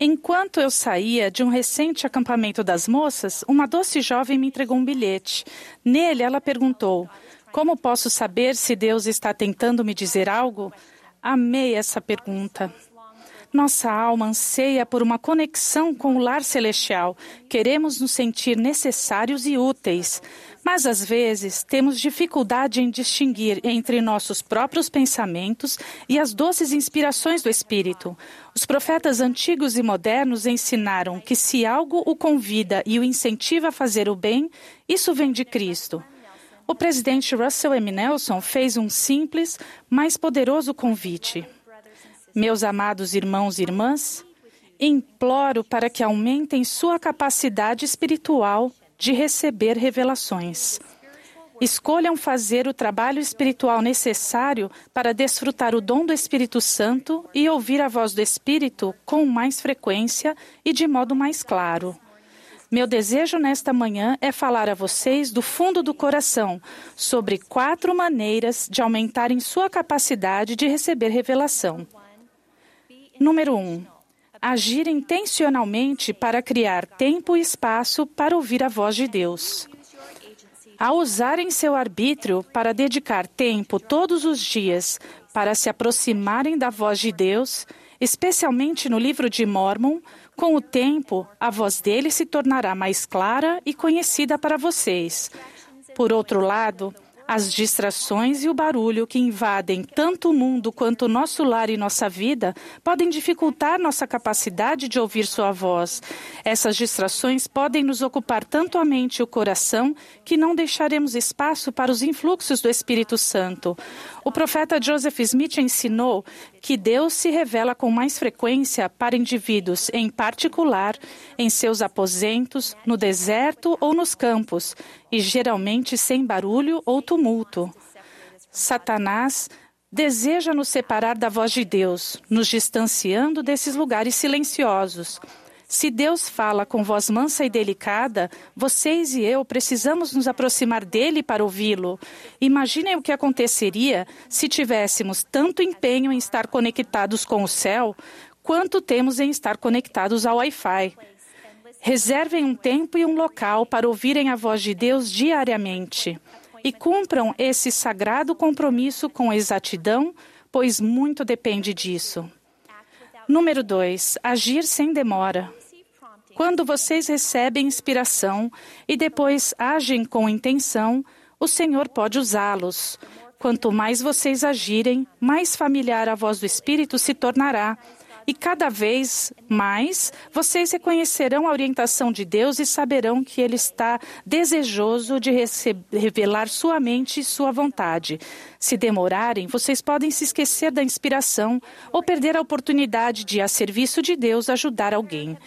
Enquanto eu saía de um recente acampamento das moças, uma doce jovem me entregou um bilhete. Nele, ela perguntou: Como posso saber se Deus está tentando me dizer algo? Amei essa pergunta. Nossa alma anseia por uma conexão com o lar celestial. Queremos nos sentir necessários e úteis. Mas às vezes temos dificuldade em distinguir entre nossos próprios pensamentos e as doces inspirações do Espírito. Os profetas antigos e modernos ensinaram que se algo o convida e o incentiva a fazer o bem, isso vem de Cristo. O presidente Russell M. Nelson fez um simples, mas poderoso convite. Meus amados irmãos e irmãs, imploro para que aumentem sua capacidade espiritual de receber revelações. Escolham fazer o trabalho espiritual necessário para desfrutar o dom do Espírito Santo e ouvir a voz do Espírito com mais frequência e de modo mais claro. Meu desejo nesta manhã é falar a vocês do fundo do coração sobre quatro maneiras de aumentarem sua capacidade de receber revelação. Número 1. Um, agir intencionalmente para criar tempo e espaço para ouvir a voz de Deus. Ao usarem seu arbítrio para dedicar tempo todos os dias para se aproximarem da voz de Deus, especialmente no livro de Mormon, com o tempo, a voz dele se tornará mais clara e conhecida para vocês. Por outro lado, as distrações e o barulho que invadem tanto o mundo quanto o nosso lar e nossa vida podem dificultar nossa capacidade de ouvir Sua voz. Essas distrações podem nos ocupar tanto a mente e o coração que não deixaremos espaço para os influxos do Espírito Santo. O profeta Joseph Smith ensinou que Deus se revela com mais frequência para indivíduos em particular, em seus aposentos, no deserto ou nos campos, e geralmente sem barulho ou tumulto. Satanás deseja nos separar da voz de Deus, nos distanciando desses lugares silenciosos. Se Deus fala com voz mansa e delicada, vocês e eu precisamos nos aproximar dele para ouvi-lo. Imaginem o que aconteceria se tivéssemos tanto empenho em estar conectados com o céu, quanto temos em estar conectados ao Wi-Fi. Reservem um tempo e um local para ouvirem a voz de Deus diariamente. E cumpram esse sagrado compromisso com exatidão, pois muito depende disso. Número 2. Agir sem demora. Quando vocês recebem inspiração e depois agem com intenção, o Senhor pode usá-los. Quanto mais vocês agirem, mais familiar a voz do Espírito se tornará e cada vez mais vocês reconhecerão a orientação de Deus e saberão que Ele está desejoso de revelar sua mente e sua vontade. Se demorarem, vocês podem se esquecer da inspiração ou perder a oportunidade de, a serviço de Deus, ajudar alguém.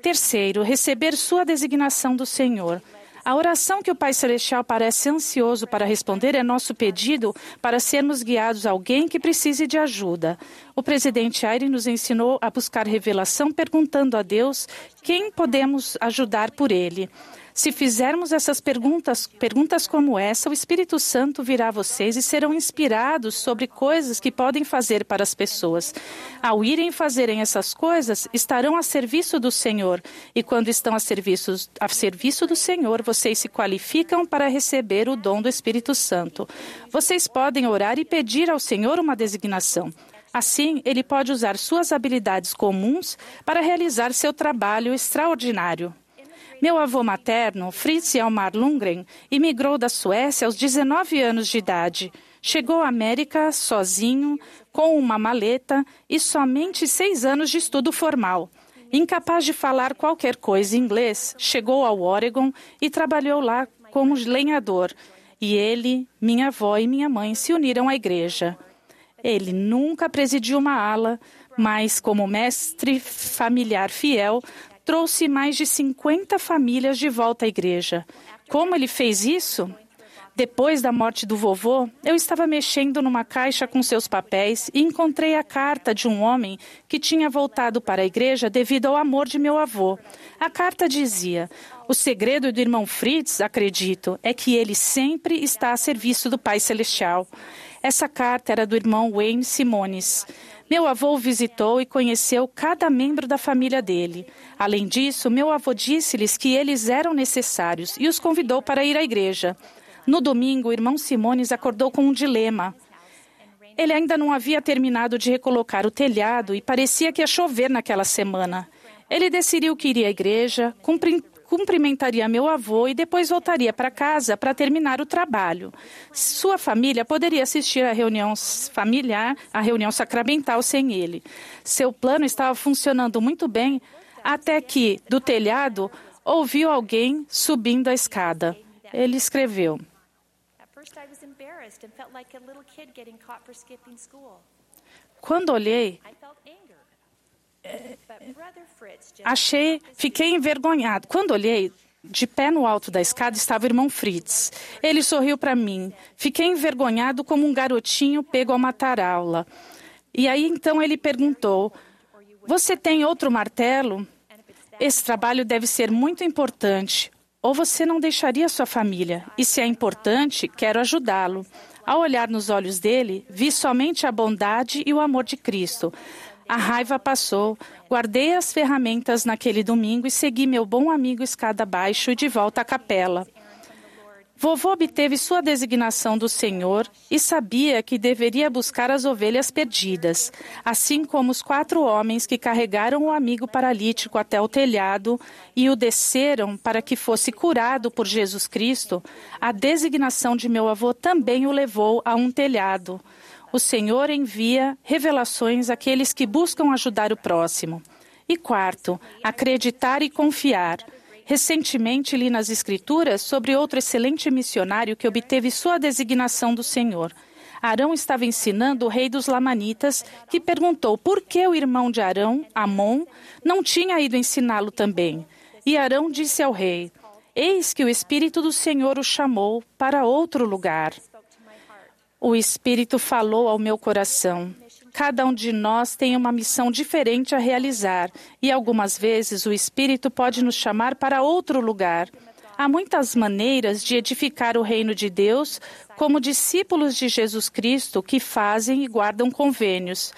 Terceiro, receber sua designação do Senhor. A oração que o Pai Celestial parece ansioso para responder é nosso pedido para sermos guiados a alguém que precise de ajuda. O presidente Aire nos ensinou a buscar revelação perguntando a Deus quem podemos ajudar por ele. Se fizermos essas perguntas, perguntas como essa, o Espírito Santo virá a vocês e serão inspirados sobre coisas que podem fazer para as pessoas. Ao irem fazerem essas coisas, estarão a serviço do Senhor. E quando estão a serviço, a serviço do Senhor, vocês se qualificam para receber o dom do Espírito Santo. Vocês podem orar e pedir ao Senhor uma designação. Assim, ele pode usar suas habilidades comuns para realizar seu trabalho extraordinário. Meu avô materno, Fritz Elmar Lundgren, imigrou da Suécia aos 19 anos de idade. Chegou à América sozinho, com uma maleta e somente seis anos de estudo formal. Incapaz de falar qualquer coisa em inglês, chegou ao Oregon e trabalhou lá como lenhador. E ele, minha avó e minha mãe se uniram à igreja. Ele nunca presidiu uma ala, mas, como mestre familiar fiel, trouxe mais de 50 famílias de volta à igreja. Como ele fez isso? Depois da morte do vovô, eu estava mexendo numa caixa com seus papéis e encontrei a carta de um homem que tinha voltado para a igreja devido ao amor de meu avô. A carta dizia: O segredo do irmão Fritz, acredito, é que ele sempre está a serviço do Pai Celestial. Essa carta era do irmão Wayne Simones. Meu avô visitou e conheceu cada membro da família dele. Além disso, meu avô disse-lhes que eles eram necessários e os convidou para ir à igreja. No domingo, o irmão Simones acordou com um dilema. Ele ainda não havia terminado de recolocar o telhado e parecia que ia chover naquela semana. Ele decidiu que iria à igreja, cumprimentaria meu avô e depois voltaria para casa para terminar o trabalho. Sua família poderia assistir à reunião familiar, à reunião sacramental sem ele. Seu plano estava funcionando muito bem até que, do telhado, ouviu alguém subindo a escada. Ele escreveu. Quando olhei, achei, fiquei envergonhado. Quando olhei, de pé no alto da escada estava o irmão Fritz. Ele sorriu para mim. Fiquei envergonhado como um garotinho pego a matar aula. E aí então ele perguntou: Você tem outro martelo? Esse trabalho deve ser muito importante. Ou você não deixaria sua família? E se é importante, quero ajudá-lo. Ao olhar nos olhos dele, vi somente a bondade e o amor de Cristo. A raiva passou. Guardei as ferramentas naquele domingo e segui meu bom amigo escada abaixo e de volta à capela. Vovô obteve sua designação do Senhor e sabia que deveria buscar as ovelhas perdidas, assim como os quatro homens que carregaram o amigo paralítico até o telhado e o desceram para que fosse curado por Jesus Cristo. A designação de meu avô também o levou a um telhado o Senhor envia revelações àqueles que buscam ajudar o próximo. E quarto, acreditar e confiar. Recentemente li nas Escrituras sobre outro excelente missionário que obteve sua designação do Senhor. Arão estava ensinando o rei dos Lamanitas, que perguntou por que o irmão de Arão, Amon, não tinha ido ensiná-lo também. E Arão disse ao rei: Eis que o Espírito do Senhor o chamou para outro lugar. O Espírito falou ao meu coração. Cada um de nós tem uma missão diferente a realizar e algumas vezes o Espírito pode nos chamar para outro lugar. Há muitas maneiras de edificar o reino de Deus como discípulos de Jesus Cristo que fazem e guardam convênios.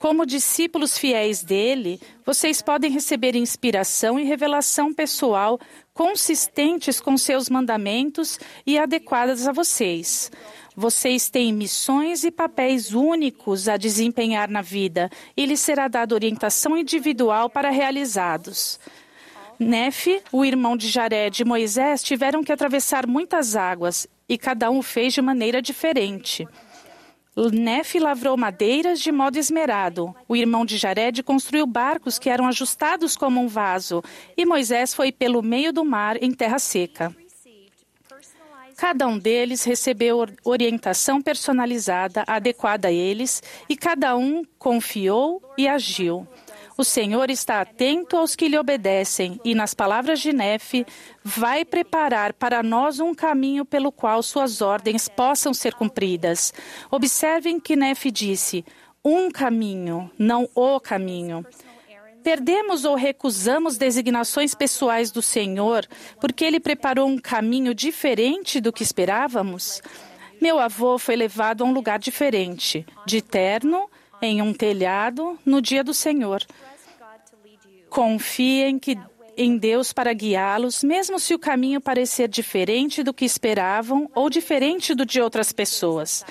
Como discípulos fiéis dele, vocês podem receber inspiração e revelação pessoal consistentes com seus mandamentos e adequadas a vocês. Vocês têm missões e papéis únicos a desempenhar na vida e lhes será dada orientação individual para realizados. Nefe, o irmão de Jared e Moisés tiveram que atravessar muitas águas e cada um fez de maneira diferente. Nefe lavrou madeiras de modo esmerado. O irmão de Jared construiu barcos que eram ajustados como um vaso. E Moisés foi pelo meio do mar em terra seca. Cada um deles recebeu orientação personalizada, adequada a eles, e cada um confiou e agiu. O Senhor está atento aos que lhe obedecem e, nas palavras de Nefe, vai preparar para nós um caminho pelo qual suas ordens possam ser cumpridas. Observem que Nefe disse: um caminho, não o caminho. Perdemos ou recusamos designações pessoais do Senhor porque Ele preparou um caminho diferente do que esperávamos? Meu avô foi levado a um lugar diferente, de terno, em um telhado, no dia do Senhor. Confiem que em Deus para guiá-los, mesmo se o caminho parecer diferente do que esperavam ou diferente do de outras pessoas.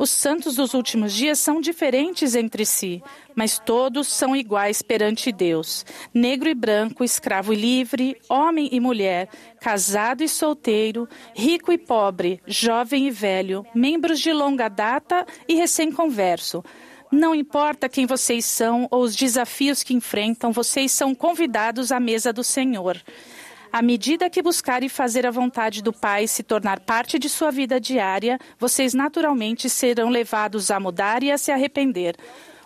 Os santos dos últimos dias são diferentes entre si, mas todos são iguais perante Deus: negro e branco, escravo e livre, homem e mulher, casado e solteiro, rico e pobre, jovem e velho, membros de longa data e recém-converso. Não importa quem vocês são ou os desafios que enfrentam, vocês são convidados à mesa do Senhor. À medida que buscarem fazer a vontade do Pai se tornar parte de sua vida diária, vocês naturalmente serão levados a mudar e a se arrepender.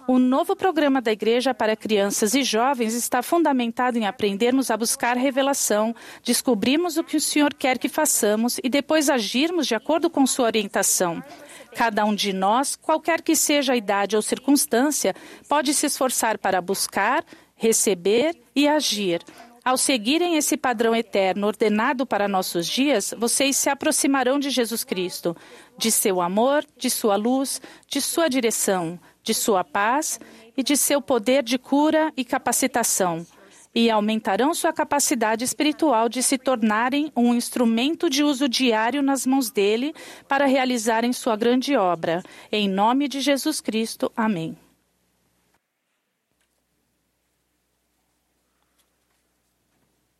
O novo programa da Igreja para Crianças e Jovens está fundamentado em aprendermos a buscar revelação, descobrirmos o que o Senhor quer que façamos e depois agirmos de acordo com sua orientação. Cada um de nós, qualquer que seja a idade ou circunstância, pode se esforçar para buscar, receber e agir. Ao seguirem esse padrão eterno ordenado para nossos dias, vocês se aproximarão de Jesus Cristo, de seu amor, de sua luz, de sua direção, de sua paz e de seu poder de cura e capacitação, e aumentarão sua capacidade espiritual de se tornarem um instrumento de uso diário nas mãos dele para realizarem sua grande obra. Em nome de Jesus Cristo. Amém.